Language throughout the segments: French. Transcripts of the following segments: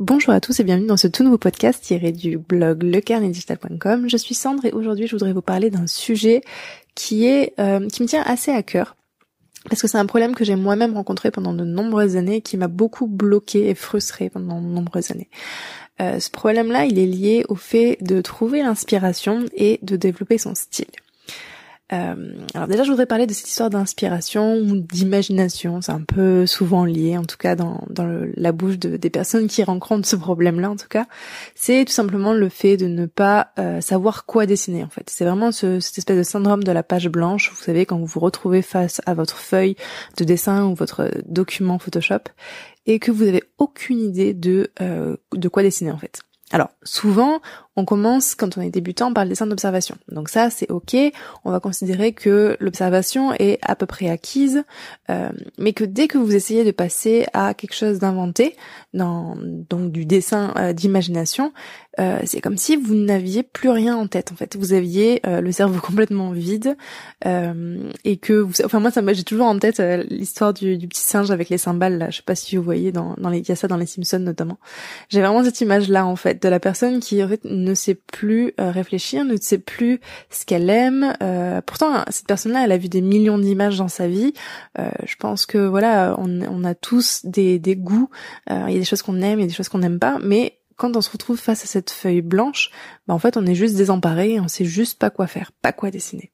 Bonjour à tous et bienvenue dans ce tout nouveau podcast tiré du blog lecarnetdigital.com. Je suis Sandre et aujourd'hui je voudrais vous parler d'un sujet qui est euh, qui me tient assez à cœur parce que c'est un problème que j'ai moi-même rencontré pendant de nombreuses années qui m'a beaucoup bloqué et frustré pendant de nombreuses années. Euh, ce problème-là, il est lié au fait de trouver l'inspiration et de développer son style. Euh, alors déjà, je voudrais parler de cette histoire d'inspiration ou d'imagination. C'est un peu souvent lié, en tout cas dans, la bouche de, des personnes qui rencontrent ce problème-là, en tout cas. C'est tout simplement le fait de ne pas euh, savoir quoi dessiner, en fait. C'est vraiment ce, cette espèce de syndrome de la page blanche. Vous savez, quand vous vous retrouvez face à votre feuille de dessin ou votre document Photoshop et que vous avez aucune idée de euh, de quoi dessiner, en fait. Alors, souvent, on commence quand on est débutant par le dessin d'observation. Donc ça, c'est ok. On va considérer que l'observation est à peu près acquise, euh, mais que dès que vous essayez de passer à quelque chose d'inventé, donc du dessin euh, d'imagination, euh, c'est comme si vous n'aviez plus rien en tête. En fait, vous aviez le cerveau complètement vide et que vous, enfin moi, ça, j'ai toujours en tête l'histoire du, du, petit singe avec les cymbales. Là. Je sais pas si vous voyez dans, les, il y a ça dans les Simpsons notamment. J'ai vraiment cette image là en fait de la personne qui en fait ne sait plus euh, réfléchir, ne sait plus ce qu'elle aime. Euh, pourtant, cette personne-là, elle a vu des millions d'images dans sa vie. Euh, je pense que voilà, on, a tous des, goûts. il y a des choses qu'on aime, il y a des choses qu'on n'aime pas, mais quand on se retrouve face à cette feuille blanche, bah en fait, on est juste désemparé, on sait juste pas quoi faire, pas quoi dessiner.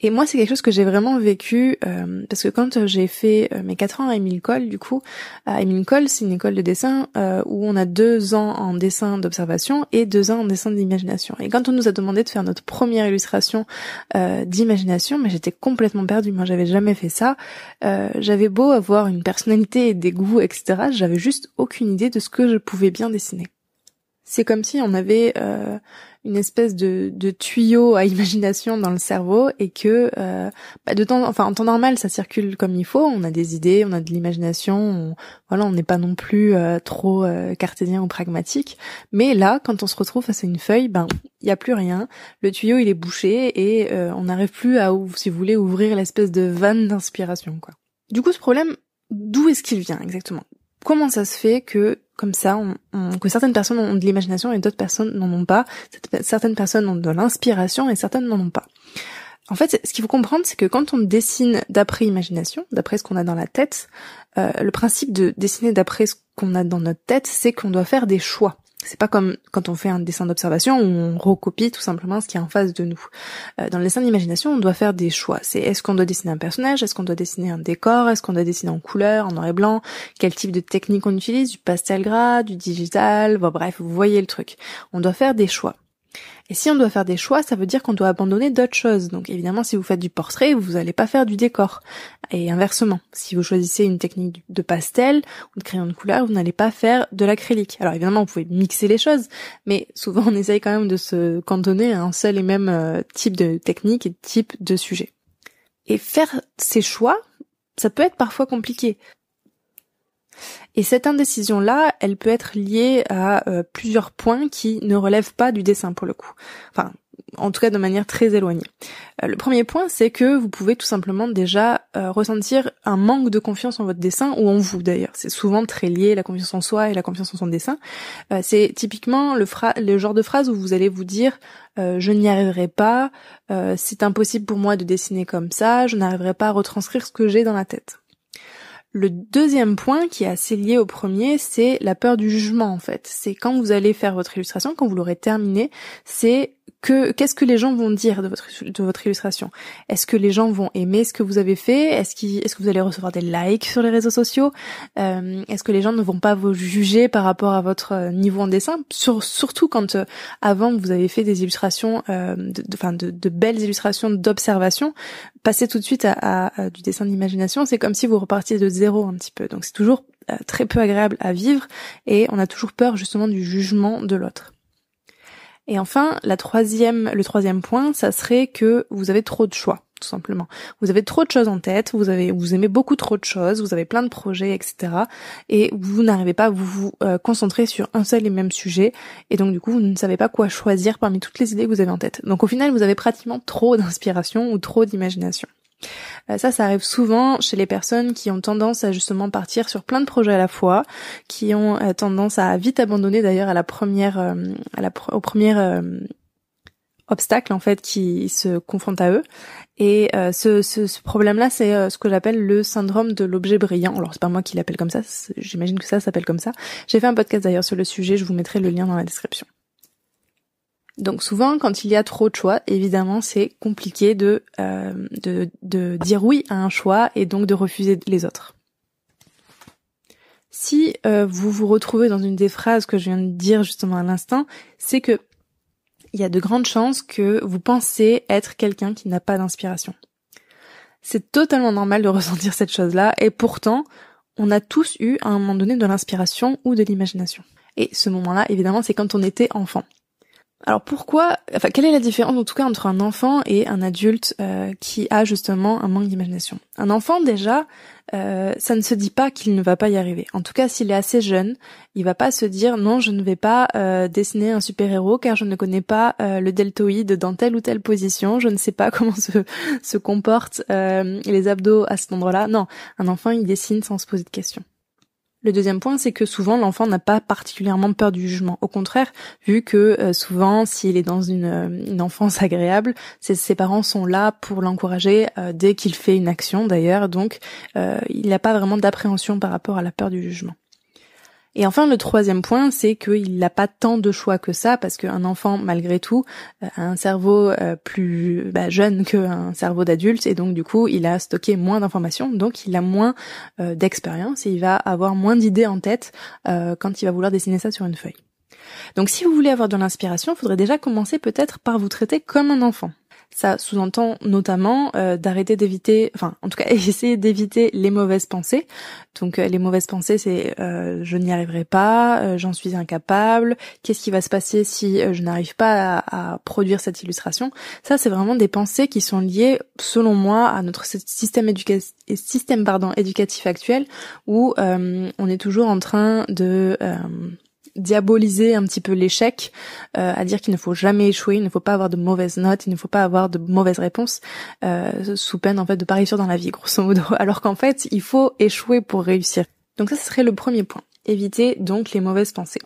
Et moi, c'est quelque chose que j'ai vraiment vécu euh, parce que quand j'ai fait euh, mes quatre ans à Emile Cole, du coup, à Emile Cole, c'est une école de dessin euh, où on a deux ans en dessin d'observation et deux ans en dessin d'imagination. Et quand on nous a demandé de faire notre première illustration d'imagination, mais j'étais complètement perdue. Moi, j'avais jamais fait ça. j'avais beau avoir une personnalité et des goûts, etc. J'avais juste aucune idée de ce que je pouvais bien dessiner. C'est comme si on avait euh, une espèce de, tuyau à imagination dans le cerveau et que euh, bah de temps, enfin en temps normal ça circule comme il faut. On a des idées, on a de l'imagination. On, voilà, on n'est pas non plus euh, trop cartésien ou pragmatique. Mais là, quand on se retrouve face à une feuille, ben il y a plus rien. Le tuyau il est bouché et on n'arrive plus à, si vous voulez, ouvrir l'espèce de vanne d'inspiration quoi. Du coup, ce problème, d'où est-ce qu'il vient exactement? Comment ça se fait que comme ça, que certaines personnes ont de l'imagination et d'autres personnes n'en ont pas. Certaines personnes ont de l'inspiration et certaines n'en ont pas. En fait, ce qu'il faut comprendre, c'est que quand on dessine d'après imagination, d'après ce qu'on a dans la tête, euh, le principe de dessiner d'après ce qu'on a dans notre tête, c'est qu'on doit faire des choix. C'est pas comme quand on fait un dessin d'observation où on recopie tout simplement ce qui est en face de nous. Euh, dans le dessin d'imagination, on doit faire des choix. C'est est-ce qu'on doit dessiner un personnage, est-ce qu'on doit dessiner un décor, est-ce qu'on doit dessiner en couleur, en noir et blanc, quel type de technique on utilise, du pastel gras, du digital, bon, bref, vous voyez le truc. On doit faire des choix. Et si on doit faire des choix, ça veut dire qu'on doit abandonner d'autres choses. Donc évidemment, si vous faites du portrait, vous n'allez pas faire du décor. Et inversement, si vous choisissez une technique de pastel ou de crayon de couleur, vous n'allez pas faire de l'acrylique. Alors évidemment, vous pouvez mixer les choses, mais souvent on essaye quand même de se cantonner à un seul et même euh, type de technique et type de sujet. Et faire ces choix, ça peut être parfois compliqué. Et cette indécision-là, elle peut être liée à euh, plusieurs points qui ne relèvent pas du dessin pour le coup. Enfin, en tout cas de manière très éloignée. Euh, le premier point, c'est que vous pouvez tout simplement déjà euh, ressentir un manque de confiance en votre dessin ou en vous d'ailleurs. C'est souvent très lié la confiance en soi et la confiance en son dessin. c'est typiquement le, le, genre de phrase où vous allez vous dire je n'y arriverai pas, c'est impossible pour moi de dessiner comme ça, je n'arriverai pas à retranscrire ce que j'ai dans la tête. Le deuxième point qui est assez lié au premier, c'est la peur du jugement en fait. C'est quand vous allez faire votre illustration, quand vous l'aurez terminée, c'est que qu'est-ce que les gens vont dire de votre de votre illustration? Est-ce que les gens vont aimer ce que vous avez fait? Est-ce est-ce que vous allez recevoir des likes sur les réseaux sociaux? Euh, Est-ce que les gens ne vont pas vous juger par rapport à votre euh, niveau en dessin? Sur, Surtout quand euh, avant vous avez fait des illustrations, euh, de, de, de, belles illustrations d'observation, passer tout de suite à, à du dessin d'imagination, c'est comme si vous repartiez de zéro un petit peu. Donc c'est toujours très peu agréable à vivre et on a toujours peur justement du jugement de l'autre. Et enfin, la troisième, le troisième point, ça serait que vous avez trop de choix, tout simplement. Vous avez trop de choses en tête, vous avez, vous aimez beaucoup trop de choses, vous avez plein de projets, etc. Et vous n'arrivez pas à vous, euh, concentrer sur un seul et même sujet. Et donc, du coup, vous ne savez pas quoi choisir parmi toutes les idées que vous avez en tête. Donc, au final, vous avez pratiquement trop d'inspiration ou trop d'imagination. Euh, ça, ça arrive souvent chez les personnes qui ont tendance à justement partir sur plein de projets à la fois, qui ont euh, tendance à vite abandonner d'ailleurs à la première, euh, au premier obstacle en fait qui se confronte à eux. Et ce problème-là, c'est ce que j'appelle le syndrome de l'objet brillant. Alors c'est pas moi qui l'appelle comme ça, j'imagine que ça s'appelle comme ça. J'ai fait un podcast d'ailleurs sur le sujet, je vous mettrai le lien dans la description. Donc souvent, quand il y a trop de choix, évidemment, c'est compliqué de, euh, de, de dire oui à un choix et donc de refuser les autres. Si euh, vous vous retrouvez dans une des phrases que je viens de dire justement à l'instant, c'est que il y a de grandes chances que vous pensez être quelqu'un qui n'a pas d'inspiration. C'est totalement normal de ressentir cette chose-là et pourtant, on a tous eu à un moment donné de l'inspiration ou de l'imagination. Et ce moment-là, évidemment, c'est quand on était enfant. Alors pourquoi, enfin quelle est la différence en tout cas entre un enfant et un adulte euh, qui a justement un manque d'imagination? Un enfant déjà, euh, ça ne se dit pas qu'il ne va pas y arriver. En tout cas, s'il est assez jeune, il va pas se dire non, je ne vais pas euh, dessiner un super héros car je ne connais pas le deltoïde dans telle ou telle position, je ne sais pas comment se se comportent les abdos à cet endroit-là. Non, un enfant il dessine sans se poser de questions. Le deuxième point, c'est que souvent l'enfant n'a pas particulièrement peur du jugement. Au contraire, vu que euh, souvent, s'il est dans une, euh, enfance agréable, ses, parents sont là pour l'encourager euh, dès qu'il fait une action d'ailleurs, donc il n'a pas vraiment d'appréhension par rapport à la peur du jugement. Et enfin, le troisième point, c'est qu'il n'a pas tant de choix que ça, parce qu'un enfant, malgré tout, euh, a un cerveau euh, plus bah, jeune qu'un cerveau d'adulte, et donc du coup, il a stocké moins d'informations, donc il a moins euh, d'expérience, et il va avoir moins d'idées en tête quand il va vouloir dessiner ça sur une feuille. Donc si vous voulez avoir de l'inspiration, il faudrait déjà commencer peut-être par vous traiter comme un enfant. Ça sous-entend notamment euh, d'arrêter d'éviter, enfin en tout cas essayer d'éviter les mauvaises pensées. Donc euh, les mauvaises pensées c'est euh, je n'y arriverai pas, j'en suis incapable, qu'est-ce qui va se passer si je n'arrive pas à, produire cette illustration? Ça c'est vraiment des pensées qui sont liées selon moi à notre système, système pardon, éducatif actuel où on est toujours en train de diaboliser un petit peu l'échec, euh, à dire qu'il ne faut jamais échouer, il ne faut pas avoir de mauvaises notes, il ne faut pas avoir de mauvaises réponses, euh, sous peine en fait de pas réussir dans la vie, grosso modo. Alors qu'en fait, il faut échouer pour réussir. Donc ça, ce serait le premier point. Éviter donc les mauvaises pensées.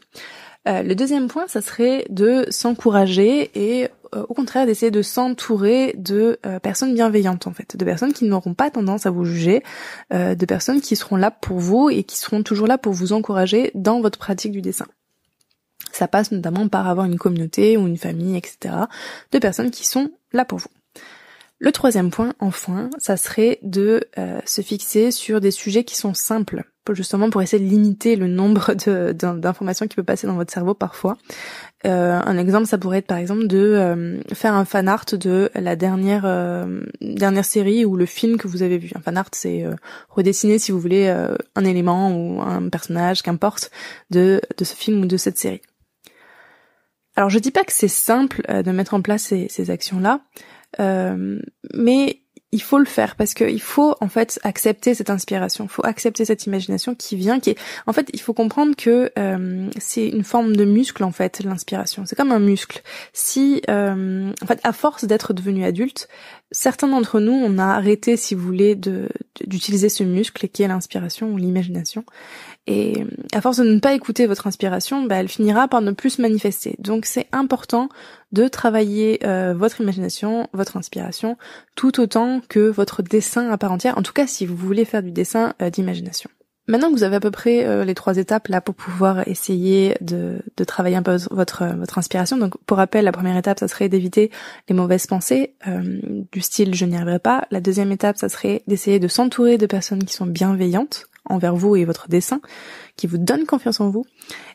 Euh, le deuxième point, ça serait de s'encourager et au contraire d'essayer de s'entourer de personnes bienveillantes en fait, de personnes qui n'auront pas tendance à vous juger, de personnes qui seront là pour vous et qui seront toujours là pour vous encourager dans votre pratique du dessin. Ça passe notamment par avoir une communauté ou une famille, etc. de personnes qui sont là pour vous. Le troisième point, enfin, ça serait de euh, se fixer sur des sujets qui sont simples, justement pour essayer de limiter le nombre d'informations qui peut passer dans votre cerveau parfois. Euh, un exemple, ça pourrait être par exemple de euh, faire un fan art de la dernière dernière série ou le film que vous avez vu. Un fan art, c'est redessiner, si vous voulez, un élément ou un personnage, qu'importe, de de ce film ou de cette série. Alors je dis pas que c'est simple euh, de mettre en place ces, actions-là, euh, mais il faut le faire parce qu'il faut en fait accepter cette inspiration, il faut accepter cette imagination qui vient, qui est en fait il faut comprendre que euh, c'est une forme de muscle en fait l'inspiration, c'est comme un muscle. Si en fait à force d'être devenu adulte, certains d'entre nous on a arrêté si vous voulez d'utiliser ce muscle qui est l'inspiration ou l'imagination et à force de ne pas écouter votre inspiration, bah, elle finira par ne plus se manifester. Donc c'est important de travailler euh, votre imagination, votre inspiration, tout autant que votre dessin à part entière, en tout cas si vous voulez faire du dessin euh, d'imagination. Maintenant que vous avez à peu près euh, les trois étapes là pour pouvoir essayer de, travailler un peu votre votre inspiration. Donc pour rappel, la première étape, ça serait d'éviter les mauvaises pensées du style je n'y arriverai pas. La deuxième étape, ça serait d'essayer de s'entourer de personnes qui sont bienveillantes envers vous et votre dessin, qui vous donne confiance en vous.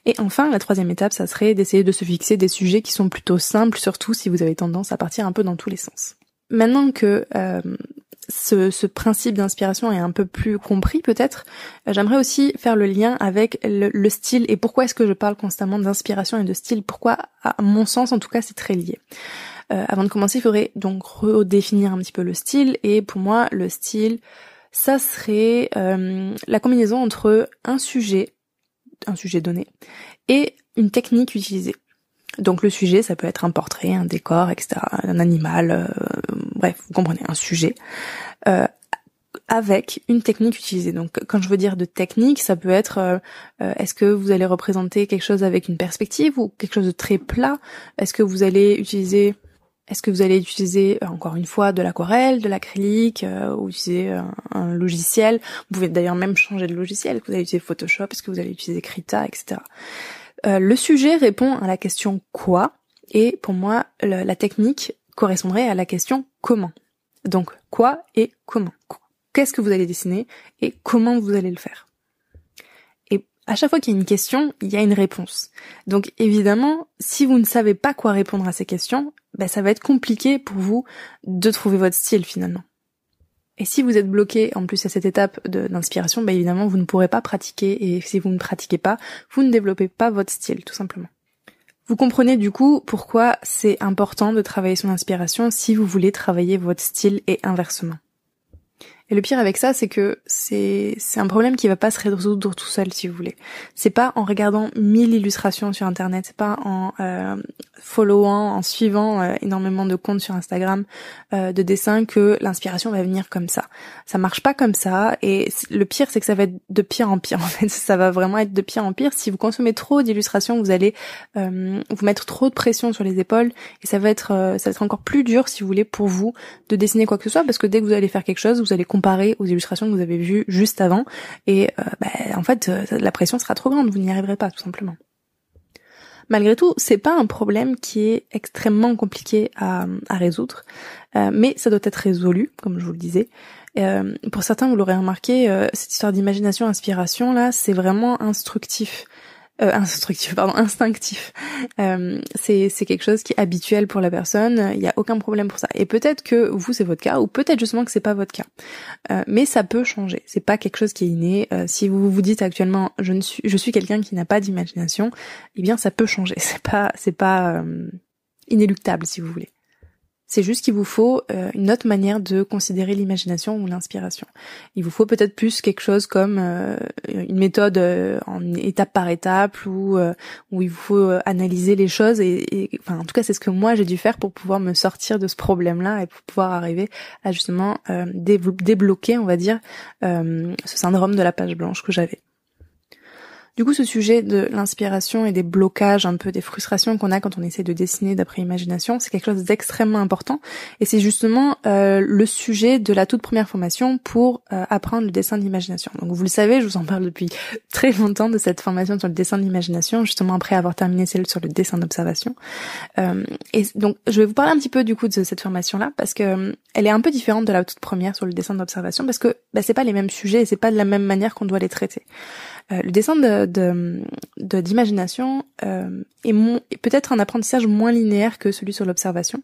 Et enfin, la troisième étape, ça serait d'essayer de se fixer des sujets qui sont plutôt simples, surtout si vous avez tendance à partir un peu dans tous les sens. Maintenant que euh, ce, principe d'inspiration est un peu plus compris peut-être, euh, j'aimerais aussi faire le lien avec le, style et pourquoi est-ce que je parle constamment d'inspiration et de style, pourquoi à mon sens en tout cas c'est très lié. Euh, avant de commencer, il faudrait donc redéfinir un petit peu le style et pour moi le style, ça serait euh, la combinaison entre un sujet, un sujet donné, et une technique utilisée. Donc le sujet, ça peut être un portrait, un décor, etc., un animal, euh, bref, vous comprenez, un sujet, euh, avec une technique utilisée. Donc quand je veux dire de technique, ça peut être euh, est-ce que vous allez représenter quelque chose avec une perspective ou quelque chose de très plat? Est-ce que vous allez utiliser est-ce que vous allez utiliser encore une fois de l'aquarelle, de l'acrylique, ou utiliser un, un, logiciel? Vous pouvez d'ailleurs même changer de logiciel. Vous allez utiliser Photoshop, est-ce que vous allez utiliser Krita, etc. Euh, le sujet répond à la question quoi et pour moi la technique correspondrait à la question comment. Donc quoi et comment. Qu'est-ce que vous allez dessiner et comment vous allez le faire? À chaque fois qu'il y a une question, il y a une réponse. Donc évidemment, si vous ne savez pas quoi répondre à ces questions, ben, ça va être compliqué pour vous de trouver votre style finalement. Et si vous êtes bloqué en plus à cette étape d'inspiration, bah évidemment vous ne pourrez pas pratiquer et si vous ne pratiquez pas, vous ne développez pas votre style tout simplement. Vous comprenez du coup pourquoi c'est important de travailler son inspiration si vous voulez travailler votre style et inversement. Et le pire avec ça, c'est que c'est c'est un problème qui va pas se résoudre tout seul, si vous voulez. C'est pas en regardant mille illustrations sur internet, c'est pas en euh, followant, en suivant euh, énormément de comptes sur Instagram euh, de dessins que l'inspiration va venir comme ça. Ça marche pas comme ça. Et le pire, c'est que ça va être de pire en pire. En fait, ça va vraiment être de pire en pire. Si vous consommez trop d'illustrations, vous allez euh, vous mettre trop de pression sur les épaules et ça va être ça va être encore plus dur, si vous voulez, pour vous de dessiner quoi que ce soit, parce que dès que vous allez faire quelque chose, vous allez comparer aux illustrations que vous avez vues juste avant. Et euh, bah, en fait, euh, la pression sera trop grande, vous n'y arriverez pas tout simplement. Malgré tout, c'est pas un problème qui est extrêmement compliqué à, résoudre, euh, mais ça doit être résolu, comme je vous le disais. pour certains, vous l'aurez remarqué, cette histoire d'imagination, inspiration là, c'est vraiment instructif euh, instructif, pardon, instinctif. Euh, c'est quelque chose qui est habituel pour la personne. Il n'y a aucun problème pour ça. Et peut-être que vous c'est votre cas, ou peut-être justement que c'est pas votre cas. Euh, mais ça peut changer. C'est pas quelque chose qui est inné. Euh, si vous vous dites actuellement je ne suis je suis quelqu'un qui n'a pas d'imagination, eh bien ça peut changer. C'est pas c'est pas euh, inéluctable si vous voulez. C'est juste qu'il vous faut euh, une autre manière de considérer l'imagination ou l'inspiration. Il vous faut peut-être plus quelque chose comme euh, une méthode euh, en étape par étape ou où il vous faut analyser les choses et, enfin en tout cas c'est ce que moi j'ai dû faire pour pouvoir me sortir de ce problème-là et pour pouvoir arriver à justement débloquer on va dire ce syndrome de la page blanche que j'avais. Du coup, ce sujet de l'inspiration et des blocages, un peu des frustrations qu'on a quand on essaie de dessiner d'après imagination, c'est quelque chose d'extrêmement important. Et c'est justement euh, le sujet de la toute première formation pour euh, apprendre le dessin d'imagination. Donc vous le savez, je vous en parle depuis très longtemps de cette formation sur le dessin d'imagination, justement après avoir terminé celle sur le dessin d'observation. Euh, et donc je vais vous parler un petit peu du coup de cette formation-là parce que elle est un peu différente de la toute première sur le dessin d'observation parce que bah, c'est pas les mêmes sujets et c'est pas de la même manière qu'on doit les traiter. Euh, le dessin de d'imagination euh, est, peut-être un apprentissage moins linéaire que celui sur l'observation.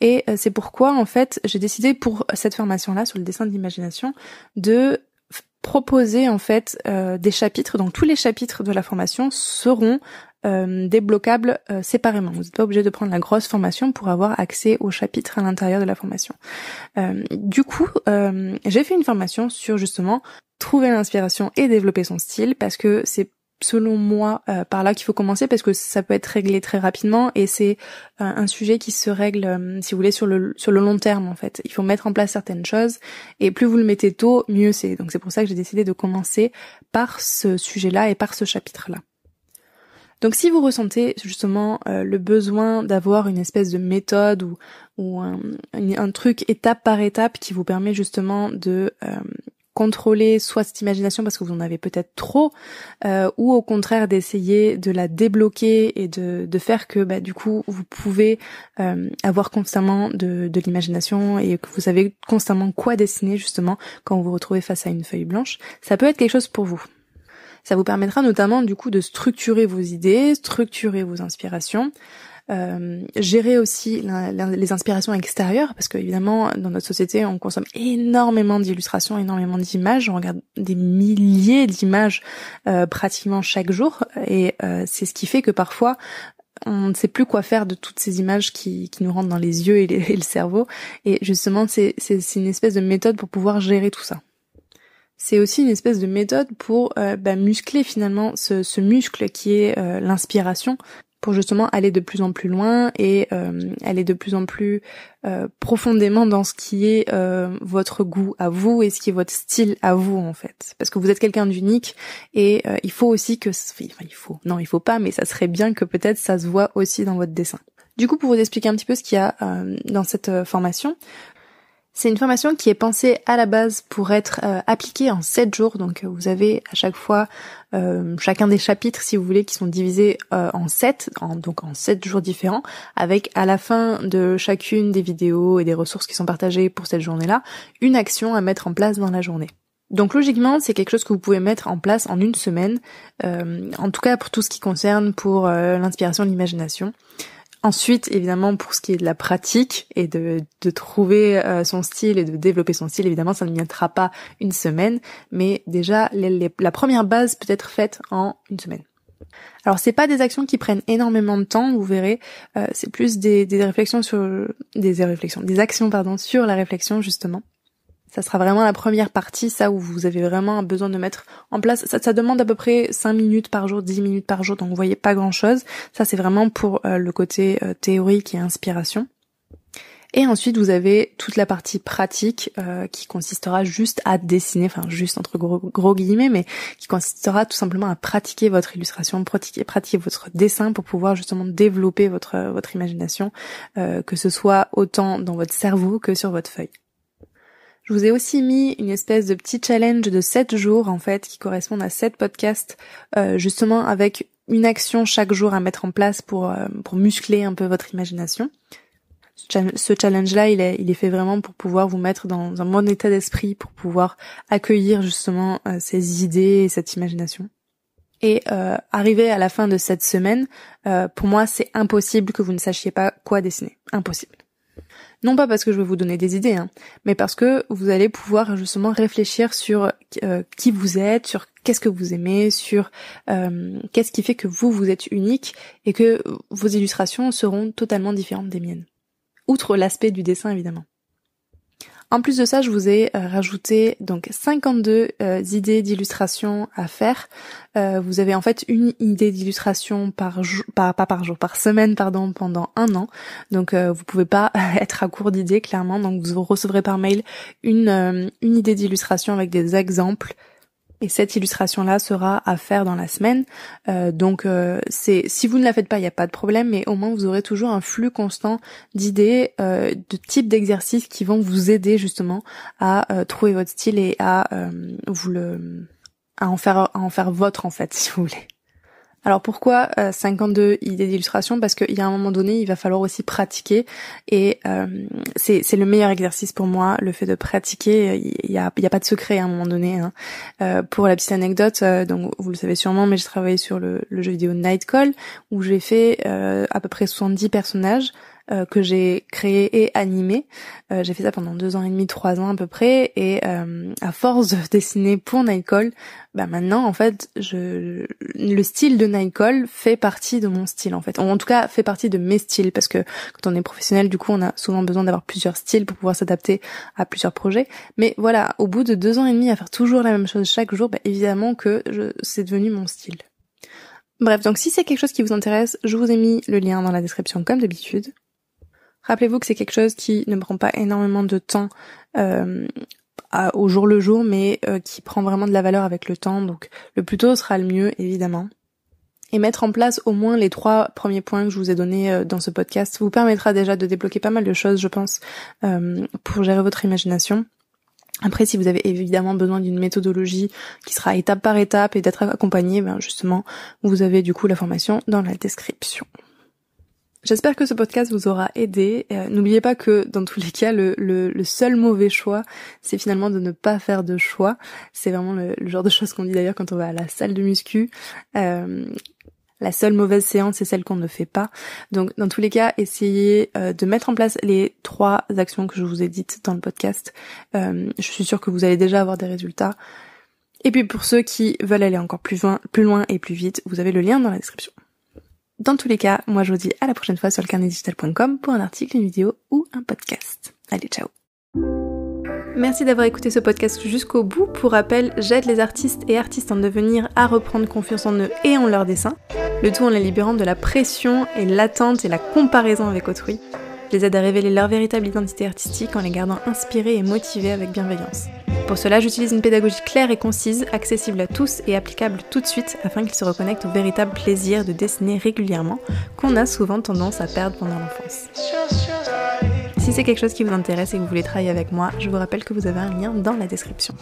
Et euh, c'est pourquoi en fait j'ai décidé pour cette formation là sur le dessin d'imagination de proposer en fait des chapitres. Donc tous les chapitres de la formation seront euh, débloquables séparément. Vous n'êtes pas obligé de prendre la grosse formation pour avoir accès aux chapitres à l'intérieur de la formation. Euh, du coup, euh, j'ai fait une formation sur justement trouver l'inspiration et développer son style parce que c'est selon moi euh, par là qu'il faut commencer parce que ça peut être réglé très rapidement et c'est euh, un sujet qui se règle euh, si vous voulez sur le sur le long terme en fait. Il faut mettre en place certaines choses et plus vous le mettez tôt, mieux c'est. Donc c'est pour ça que j'ai décidé de commencer par ce sujet-là et par ce chapitre-là. Donc si vous ressentez justement le besoin d'avoir une espèce de méthode ou, un, truc étape par étape qui vous permet justement de contrôler soit cette imagination parce que vous en avez peut-être trop, euh, ou au contraire d'essayer de la débloquer et de, faire que bah, du coup vous pouvez euh, avoir constamment de, de l'imagination et que vous savez constamment quoi dessiner justement quand vous vous retrouvez face à une feuille blanche, ça peut être quelque chose pour vous. Ça vous permettra notamment du coup de structurer vos idées, structurer vos inspirations, euh, gérer aussi les inspirations extérieures parce que évidemment dans notre société on consomme énormément d'illustrations, énormément d'images, on regarde des milliers d'images euh, pratiquement chaque jour. Et euh, c'est ce qui fait que parfois on ne sait plus quoi faire de toutes ces images qui, qui nous rentrent dans les yeux et, et le cerveau. Et justement c'est une espèce de méthode pour pouvoir gérer tout ça c'est aussi une espèce de méthode pour euh, bah, muscler finalement ce, muscle qui est euh, l'inspiration pour justement aller de plus en plus loin et euh, aller de plus en plus profondément dans ce qui est votre goût à vous et ce qui est votre style à vous en fait. Parce que vous êtes quelqu'un d'unique et il faut aussi que enfin il faut. Non il faut pas mais ça serait bien que peut-être ça se voit aussi dans votre dessin. Du coup, pour vous expliquer un petit peu ce qu'il y a dans cette formation, c'est une formation qui est pensée à la base pour être euh, appliquée en 7 jours. Donc euh, vous avez à chaque fois euh, chacun des chapitres, si vous voulez, qui sont divisés en 7, en, donc en 7 jours différents, avec à la fin de chacune des vidéos et des ressources qui sont partagées pour cette journée-là, une action à mettre en place dans la journée. Donc logiquement, c'est quelque chose que vous pouvez mettre en place en une semaine, en tout cas pour tout ce qui concerne pour l'inspiration, l'imagination. Ensuite, évidemment, pour ce qui est de la pratique et de, trouver euh, son style et de développer son style, évidemment, ça ne mettra pas une semaine, mais déjà, la première base peut être faite en une semaine. Alors, c'est pas des actions qui prennent énormément de temps, vous verrez. Euh, c'est plus des, des réflexions sur des réflexions, des actions pardon sur la réflexion justement ça sera vraiment la première partie, ça où vous avez vraiment besoin de mettre en place. Ça, ça demande à peu près 5 minutes par jour, 10 minutes par jour, donc vous voyez pas grand chose. Ça c'est vraiment pour euh, le côté euh, théorique et inspiration. Et ensuite, vous avez toute la partie pratique euh, qui consistera juste à dessiner, enfin juste entre gros, gros, guillemets, mais qui consistera tout simplement à pratiquer votre illustration, pratiquer, pratiquer votre dessin pour pouvoir justement développer votre votre imagination, que ce soit autant dans votre cerveau que sur votre feuille. Je vous ai aussi mis une espèce de petit challenge de 7 jours en fait qui correspondent à 7 podcasts euh, justement avec une action chaque jour à mettre en place pour, euh, pour muscler un peu votre imagination. Ce challenge-là, il est, il est fait vraiment pour pouvoir vous mettre dans un bon état d'esprit, pour pouvoir accueillir justement euh, ces idées et cette imagination. Et euh, arriver à la fin de cette semaine, pour moi, c'est impossible que vous ne sachiez pas quoi dessiner. Impossible. Non pas parce que je vais vous donner des idées, hein, mais parce que vous allez pouvoir justement réfléchir sur euh, qui vous êtes, sur qu'est-ce que vous aimez, sur euh, qu'est-ce qui fait que vous, vous êtes unique et que vos illustrations seront totalement différentes des miennes. Outre l'aspect du dessin évidemment. En plus de ça, je vous ai euh, rajouté donc 52 euh, idées d'illustration à faire. Euh, vous avez en fait une idée d'illustration par jour, pas, par jour, par semaine pardon, pendant un an. Donc vous pouvez pas être à court d'idées clairement. Donc vous recevrez par mail une une idée d'illustration avec des exemples et cette illustration-là sera à faire dans la semaine. Euh, donc euh, c'est si vous ne la faites pas, il n'y a pas de problème, mais au moins vous aurez toujours un flux constant d'idées, euh, de types d'exercices qui vont vous aider justement à trouver votre style et à vous le à en faire à en faire votre en fait, si vous voulez. Alors pourquoi 52 euh, idées d'illustration? Parce qu'il y a un moment donné, il va falloir aussi pratiquer et euh, c'est le meilleur exercice pour moi, le fait de pratiquer. Il y a, y a pas de secret à un moment donné. Hein. Euh, pour la petite anecdote, donc vous le savez sûrement, mais j'ai travaillé sur le, le, jeu vidéo Nightcall où j'ai fait à peu près 70 personnages euh, que j'ai créé et animé. Euh, j'ai fait ça pendant deux ans et demi, trois ans à peu près, et euh, à force de dessiner pour Nightcall, bah maintenant en fait, le style de Nightcall fait partie de mon style en fait, en tout cas fait partie de mes styles parce que quand on est professionnel, du coup, on a souvent besoin d'avoir plusieurs styles pour pouvoir s'adapter à plusieurs projets. Mais voilà, au bout de deux ans et demi à faire toujours la même chose chaque jour, bah, évidemment que c'est devenu mon style. Bref, donc si c'est quelque chose qui vous intéresse, je vous ai mis le lien dans la description comme d'habitude. Rappelez-vous que c'est quelque chose qui ne prend pas énormément de temps euh, au jour le jour, mais euh, qui prend vraiment de la valeur avec le temps. Donc le plus tôt sera le mieux, évidemment. Et mettre en place au moins les trois premiers points que je vous ai donnés euh, dans ce podcast vous permettra déjà de débloquer pas mal de choses, je pense, pour gérer votre imagination. Après, si vous avez évidemment besoin d'une méthodologie qui sera étape par étape et d'être accompagné, ben justement, vous avez du coup la formation dans la description. J'espère que ce podcast vous aura aidé. Euh, n'oubliez pas que dans tous les cas, le, le, seul mauvais choix, c'est finalement de ne pas faire de choix. C'est vraiment le, genre de choses qu'on dit d'ailleurs quand on va à la salle de muscu. Euh, la seule mauvaise séance, c'est celle qu'on ne fait pas. Donc, dans tous les cas, essayez euh, de mettre en place les trois actions que je vous ai dites dans le podcast. je suis sûre que vous allez déjà avoir des résultats. Et puis, pour ceux qui veulent aller encore plus loin, plus loin et plus vite, vous avez le lien dans la description. Dans tous les cas, moi je vous dis à la prochaine fois sur le carnetdigital.com pour un article, une vidéo ou un podcast. Allez, ciao Merci d'avoir écouté ce podcast jusqu'au bout. Pour rappel, j'aide les artistes et artistes en devenir à reprendre confiance en eux et en leur dessin, le tout en les libérant de la pression et l'attente et la comparaison avec autrui. Je les aide à révéler leur véritable identité artistique en les gardant inspirés et motivés avec bienveillance. Pour cela, j'utilise une pédagogie claire et concise, accessible à tous et applicable tout de suite afin qu'ils se reconnectent au véritable plaisir de dessiner régulièrement qu'on a souvent tendance à perdre pendant l'enfance. Si c'est quelque chose qui vous intéresse et que vous voulez travailler avec moi, je vous rappelle que vous avez un lien dans la description.